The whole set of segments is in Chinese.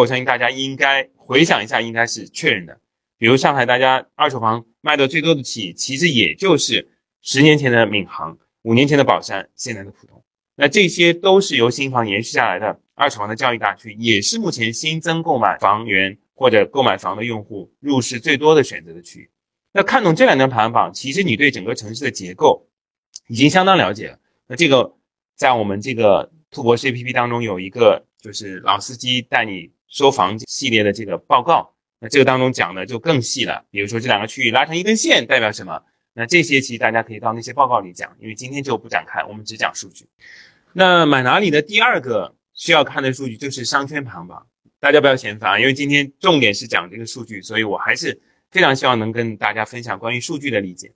我相信大家应该回想一下，应该是确认的。比如上海，大家二手房卖的最多的企业，其实也就是十年前的闵行，五年前的宝山，现在的浦东。那这些都是由新房延续下来的二手房的交易大区，也是目前新增购买房源或者购买房的用户入市最多的选择的区域。那看懂这两张排行榜，其实你对整个城市的结构已经相当了解了。那这个在我们这个兔博士 APP 当中有一个就是老司机带你收房系列的这个报告，那这个当中讲的就更细了。比如说这两个区域拉成一根线代表什么？那这些其实大家可以到那些报告里讲，因为今天就不展开，我们只讲数据。那买哪里的第二个需要看的数据就是商圈排行榜，大家不要嫌烦，因为今天重点是讲这个数据，所以我还是非常希望能跟大家分享关于数据的理解。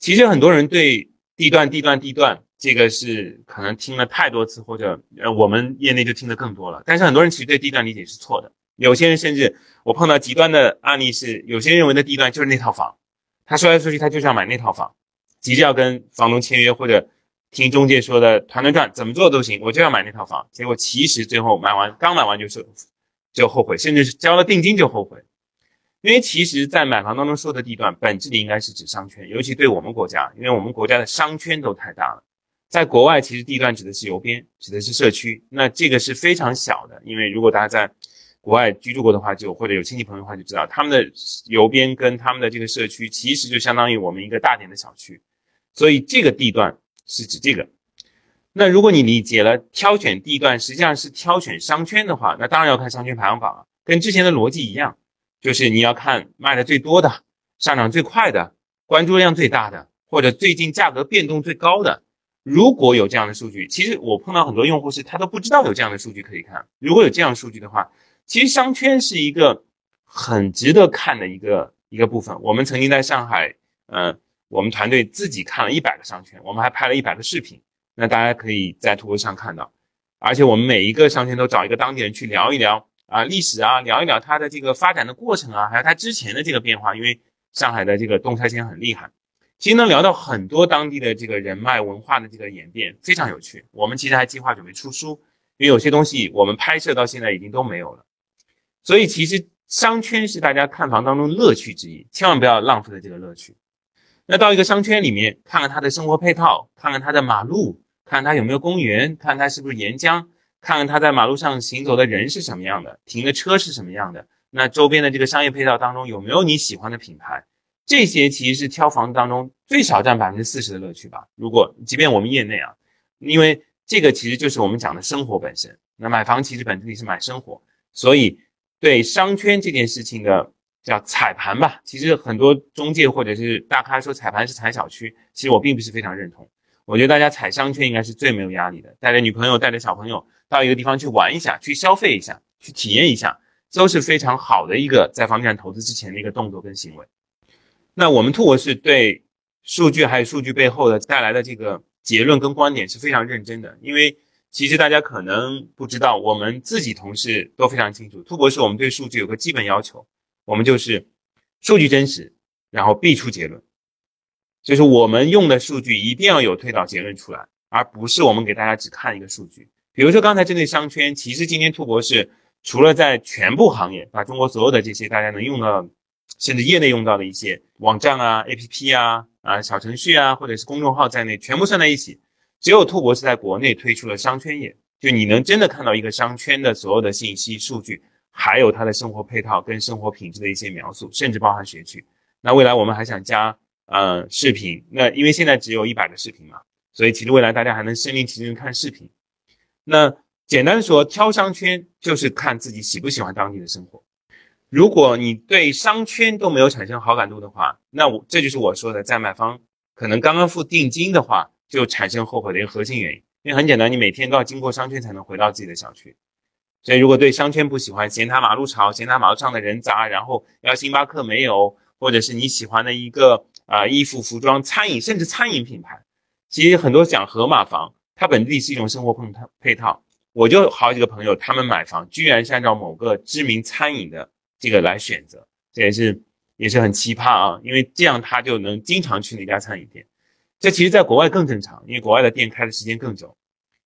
其实很多人对地段、地段、地段这个是可能听了太多次，或者呃我们业内就听得更多了，但是很多人其实对地段理解是错的。有些人甚至我碰到极端的案例是，有些人认为的地段就是那套房。他说来说去，他就是要买那套房，急着要跟房东签约，或者听中介说的团团转，怎么做都行，我就要买那套房。结果其实最后买完，刚买完就是就后悔，甚至是交了定金就后悔。因为其实，在买房当中说的地段，本质里应该是指商圈，尤其对我们国家，因为我们国家的商圈都太大了。在国外，其实地段指的是邮编，指的是社区，那这个是非常小的。因为如果大家在国外居住过的话，就或者有亲戚朋友的话，就知道他们的邮编跟他们的这个社区，其实就相当于我们一个大点的小区，所以这个地段是指这个。那如果你理解了挑选地段实际上是挑选商圈的话，那当然要看商圈排行榜了，跟之前的逻辑一样，就是你要看卖的最多的、上涨最快的、关注量最大的，或者最近价格变动最高的。如果有这样的数据，其实我碰到很多用户是他都不知道有这样的数据可以看。如果有这样数据的话，其实商圈是一个很值得看的一个一个部分。我们曾经在上海，呃，我们团队自己看了一百个商圈，我们还拍了一百个视频。那大家可以在图上看到，而且我们每一个商圈都找一个当地人去聊一聊啊历史啊，聊一聊它的这个发展的过程啊，还有它之前的这个变化。因为上海的这个动拆迁很厉害，其实能聊到很多当地的这个人脉文化的这个演变，非常有趣。我们其实还计划准备出书，因为有些东西我们拍摄到现在已经都没有了。所以其实商圈是大家看房当中乐趣之一，千万不要浪费了这个乐趣。那到一个商圈里面，看看它的生活配套，看看它的马路，看它有没有公园，看它是不是沿江，看看它在马路上行走的人是什么样的，停的车是什么样的。那周边的这个商业配套当中有没有你喜欢的品牌？这些其实是挑房子当中最少占百分之四十的乐趣吧。如果即便我们业内啊，因为这个其实就是我们讲的生活本身。那买房其实本质里是买生活，所以。对商圈这件事情的叫踩盘吧，其实很多中介或者是大咖说踩盘是踩小区，其实我并不是非常认同。我觉得大家踩商圈应该是最没有压力的，带着女朋友、带着小朋友到一个地方去玩一下、去消费一下、去体验一下，都是非常好的一个在房地产投资之前的一个动作跟行为。那我们兔博士对数据还有数据背后的带来的这个结论跟观点是非常认真的，因为。其实大家可能不知道，我们自己同事都非常清楚。兔博士，我们对数据有个基本要求，我们就是数据真实，然后必出结论。就是我们用的数据一定要有推导结论出来，而不是我们给大家只看一个数据。比如说刚才针对商圈，其实今天兔博士除了在全部行业把中国所有的这些大家能用到，甚至业内用到的一些网站啊、APP 啊、啊小程序啊，或者是公众号在内，全部算在一起。只有兔博士在国内推出了商圈页，就你能真的看到一个商圈的所有的信息、数据，还有它的生活配套跟生活品质的一些描述，甚至包含学区。那未来我们还想加呃视频，那因为现在只有一百个视频嘛，所以其实未来大家还能身临其境看视频。那简单说，挑商圈就是看自己喜不喜欢当地的生活。如果你对商圈都没有产生好感度的话，那我这就是我说的，在买方可能刚刚付定金的话。就产生后悔的一个核心原因，因为很简单，你每天都要经过商圈才能回到自己的小区，所以如果对商圈不喜欢，嫌它马路吵，嫌它马路上的人杂，然后要星巴克没有，或者是你喜欢的一个啊衣服、服装、餐饮，甚至餐饮品牌，其实很多讲盒马房，它本地是一种生活配套配套。我就好几个朋友，他们买房居然是按照某个知名餐饮的这个来选择，这也是也是很奇葩啊，因为这样他就能经常去那家餐饮店。这其实，在国外更正常，因为国外的店开的时间更久，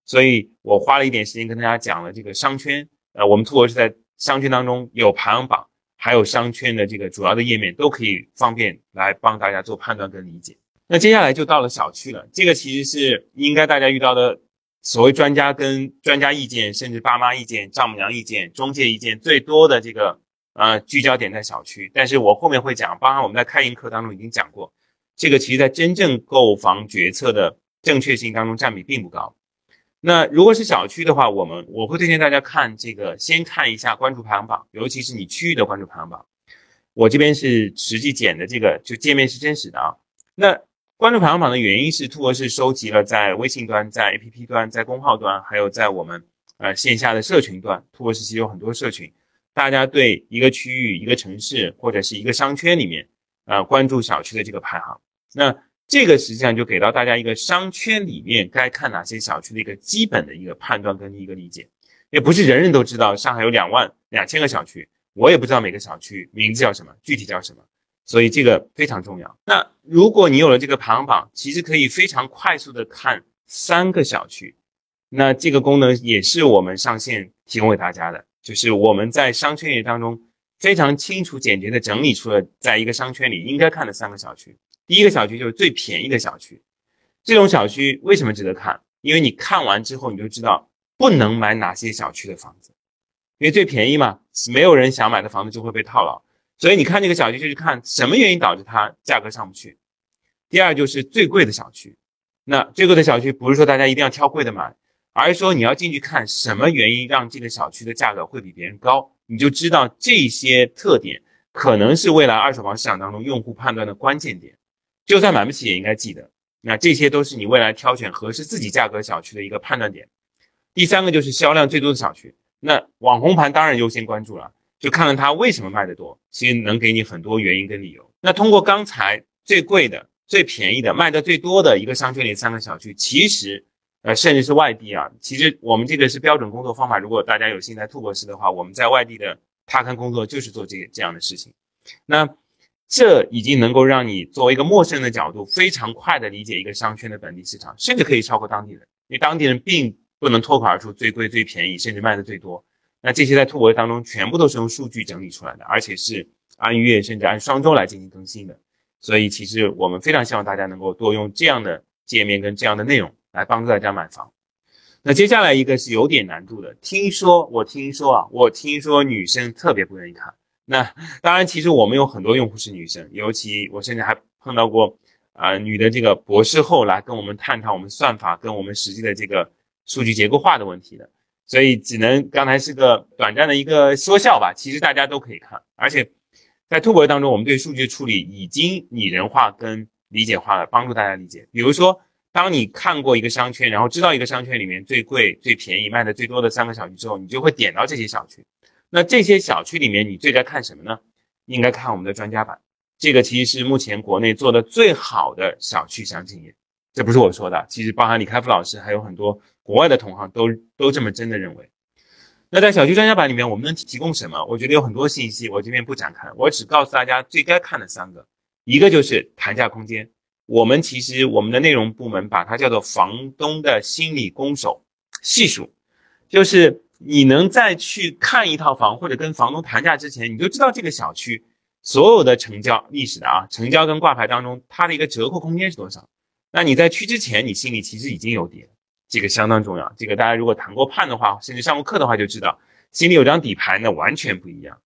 所以我花了一点时间跟大家讲了这个商圈。呃，我们兔博是在商圈当中有排行榜，还有商圈的这个主要的页面，都可以方便来帮大家做判断跟理解。那接下来就到了小区了，这个其实是应该大家遇到的所谓专家跟专家意见，甚至爸妈意见、丈母娘意见、中介意见最多的这个呃聚焦点在小区。但是我后面会讲，包含我们在开营课当中已经讲过，这个其实在真正购房决策的正确性当中占比并不高。那如果是小区的话，我们我会推荐大家看这个，先看一下关注排行榜，尤其是你区域的关注排行榜。我这边是实际剪的，这个就界面是真实的啊。那关注排行榜的原因是，兔博士收集了在微信端、在 APP 端、在公号端，还有在我们呃线下的社群端。兔博士其实有很多社群，大家对一个区域、一个城市或者是一个商圈里面，呃，关注小区的这个排行。那这个实际上就给到大家一个商圈里面该看哪些小区的一个基本的一个判断跟一个理解。也不是人人都知道上海有两万两千个小区，我也不知道每个小区名字叫什么，具体叫什么。所以这个非常重要。那如果你有了这个排行榜，其实可以非常快速的看三个小区。那这个功能也是我们上线提供给大家的，就是我们在商圈里当中非常清楚简洁的整理出了在一个商圈里应该看的三个小区。第一个小区就是最便宜的小区，这种小区为什么值得看？因为你看完之后你就知道不能买哪些小区的房子，因为最便宜嘛，没有人想买的房子就会被套牢。所以你看这个小区，就是看什么原因导致它价格上不去。第二就是最贵的小区，那最贵的小区不是说大家一定要挑贵的买，而是说你要进去看什么原因让这个小区的价格会比别人高，你就知道这些特点可能是未来二手房市场当中用户判断的关键点。就算买不起也应该记得，那这些都是你未来挑选合适自己价格小区的一个判断点。第三个就是销量最多的小区，那网红盘当然优先关注了。就看看它为什么卖得多，其实能给你很多原因跟理由。那通过刚才最贵的、最便宜的、卖的最多的一个商圈里三个小区，其实，呃，甚至是外地啊，其实我们这个是标准工作方法。如果大家有幸在兔博士的话，我们在外地的踏勘工作就是做这这样的事情。那这已经能够让你作为一个陌生人的角度，非常快的理解一个商圈的本地市场，甚至可以超过当地人，因为当地人并不能脱口而出最贵、最便宜，甚至卖的最多。那这些在兔博士当中全部都是用数据整理出来的，而且是按月甚至按双周来进行更新的。所以其实我们非常希望大家能够多用这样的界面跟这样的内容来帮助大家买房。那接下来一个是有点难度的，听说我听说啊，我听说女生特别不愿意看。那当然，其实我们有很多用户是女生，尤其我甚至还碰到过啊女的这个博士后来跟我们探讨我们算法跟我们实际的这个数据结构化的问题的。所以只能刚才是个短暂的一个说笑吧，其实大家都可以看，而且在兔博当中，我们对数据处理已经拟人化跟理解化了，帮助大家理解。比如说，当你看过一个商圈，然后知道一个商圈里面最贵、最便宜、卖的最多的三个小区之后，你就会点到这些小区。那这些小区里面，你最该看什么呢？应该看我们的专家版，这个其实是目前国内做的最好的小区详情页。这不是我说的，其实包含李开复老师还有很多。国外的同行都都这么真的认为。那在小区专家版里面，我们能提供什么？我觉得有很多信息，我这边不展开，我只告诉大家最该看的三个。一个就是谈价空间，我们其实我们的内容部门把它叫做房东的心理攻守系数，就是你能在去看一套房或者跟房东谈价之前，你就知道这个小区所有的成交历史的啊，成交跟挂牌当中它的一个折扣空间是多少。那你在去之前，你心里其实已经有底了。这个相当重要，这个大家如果谈过判的话，甚至上过课的话就知道，心里有张底牌那完全不一样。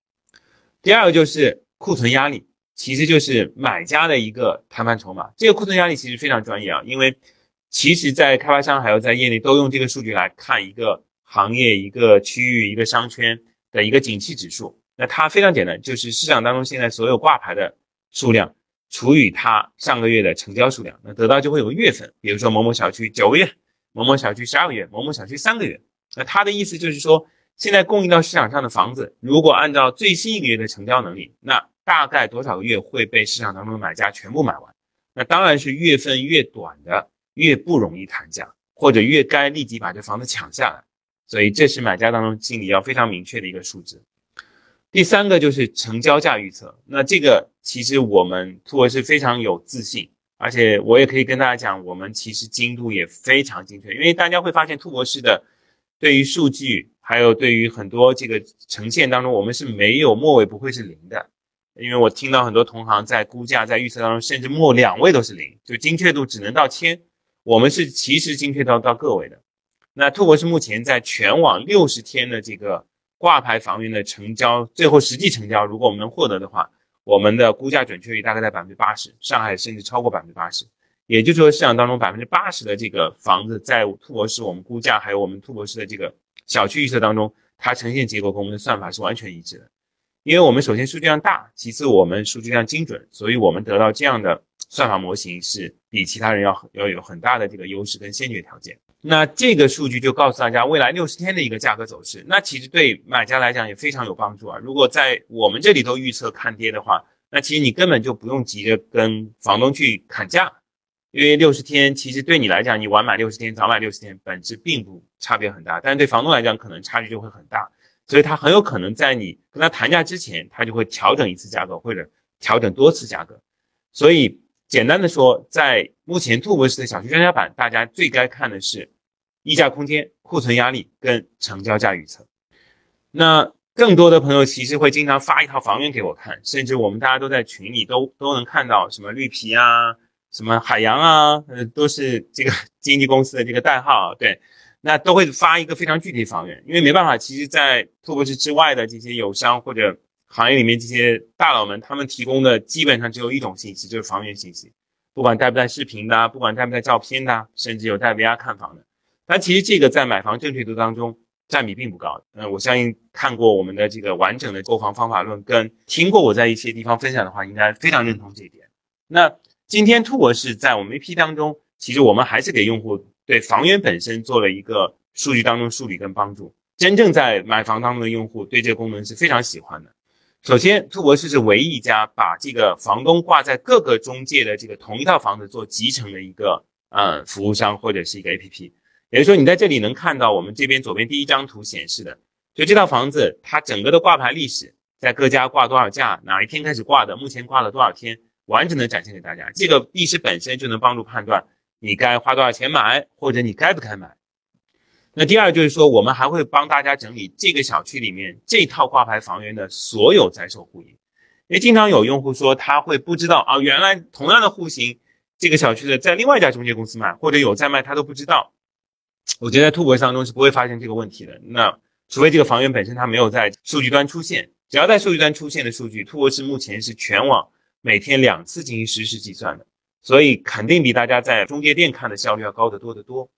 第二个就是库存压力，其实就是买家的一个谈判筹码。这个库存压力其实非常专业啊，因为其实在开发商还有在业内都用这个数据来看一个行业、一个区域、一个商圈的一个景气指数。那它非常简单，就是市场当中现在所有挂牌的数量除以它上个月的成交数量，那得到就会有个月份，比如说某某小区九个月。某某小区十二个月，某某小区三个月。那他的意思就是说，现在供应到市场上的房子，如果按照最新一个月的成交能力，那大概多少个月会被市场当中的买家全部买完？那当然是月份越短的越不容易谈价，或者越该立即把这房子抢下来。所以这是买家当中心里要非常明确的一个数字。第三个就是成交价预测，那这个其实我们兔博是非常有自信。而且我也可以跟大家讲，我们其实精度也非常精确，因为大家会发现兔博士的对于数据，还有对于很多这个呈现当中，我们是没有末尾不会是零的。因为我听到很多同行在估价、在预测当中，甚至末两位都是零，就精确度只能到千。我们是其实精确到到个位的。那兔博士目前在全网六十天的这个挂牌房源的成交，最后实际成交，如果我们能获得的话，我们的估价准确率大概在百分之八十，上海甚至超过百分之八十。也就是说，市场当中百分之八十的这个房子，在兔博士我们估价还有我们兔博士的这个小区预测当中，它呈现结果跟我们的算法是完全一致的。因为我们首先数据量大，其次我们数据量精准，所以我们得到这样的算法模型是比其他人要要有很大的这个优势跟先决条件。那这个数据就告诉大家未来六十天的一个价格走势，那其实对买家来讲也非常有帮助啊。如果在我们这里都预测看跌的话，那其实你根本就不用急着跟房东去砍价。因为六十天其实对你来讲，你晚买六十天，早买六十天，本质并不差别很大，但是对房东来讲，可能差距就会很大，所以他很有可能在你跟他谈价之前，他就会调整一次价格或者调整多次价格。所以简单的说，在目前兔博士的小区专家版，大家最该看的是溢价空间、库存压力跟成交价预测。那更多的朋友其实会经常发一套房源给我看，甚至我们大家都在群里都都能看到什么绿皮啊。什么海洋啊，呃，都是这个经纪公司的这个代号，对，那都会发一个非常具体房源，因为没办法，其实，在兔博士之外的这些友商或者行业里面这些大佬们，他们提供的基本上只有一种信息，就是房源信息，不管带不带视频的，不管带不带照片的，甚至有带 VR 看房的，但其实这个在买房正确度当中占比并不高。嗯，我相信看过我们的这个完整的购房方法论，跟听过我在一些地方分享的话，应该非常认同这一点。那。今天兔博士在我们 AP 当中，其实我们还是给用户对房源本身做了一个数据当中梳理跟帮助。真正在买房当中的用户对这个功能是非常喜欢的。首先，兔博士是唯一一家把这个房东挂在各个中介的这个同一套房子做集成的一个呃服务商或者是一个 APP。也就是说，你在这里能看到我们这边左边第一张图显示的，就这套房子它整个的挂牌历史，在各家挂多少价，哪一天开始挂的，目前挂了多少天。完整的展现给大家，这个历史本身就能帮助判断你该花多少钱买，或者你该不该买。那第二就是说，我们还会帮大家整理这个小区里面这套挂牌房源的所有在售户型，因为经常有用户说他会不知道啊，原来同样的户型，这个小区的在另外一家中介公司卖，或者有在卖，他都不知道。我觉得在兔博当中是不会发现这个问题的。那除非这个房源本身它没有在数据端出现，只要在数据端出现的数据，兔博士目前是全网。每天两次进行实时计算的，所以肯定比大家在中介店看的效率要高得多得多。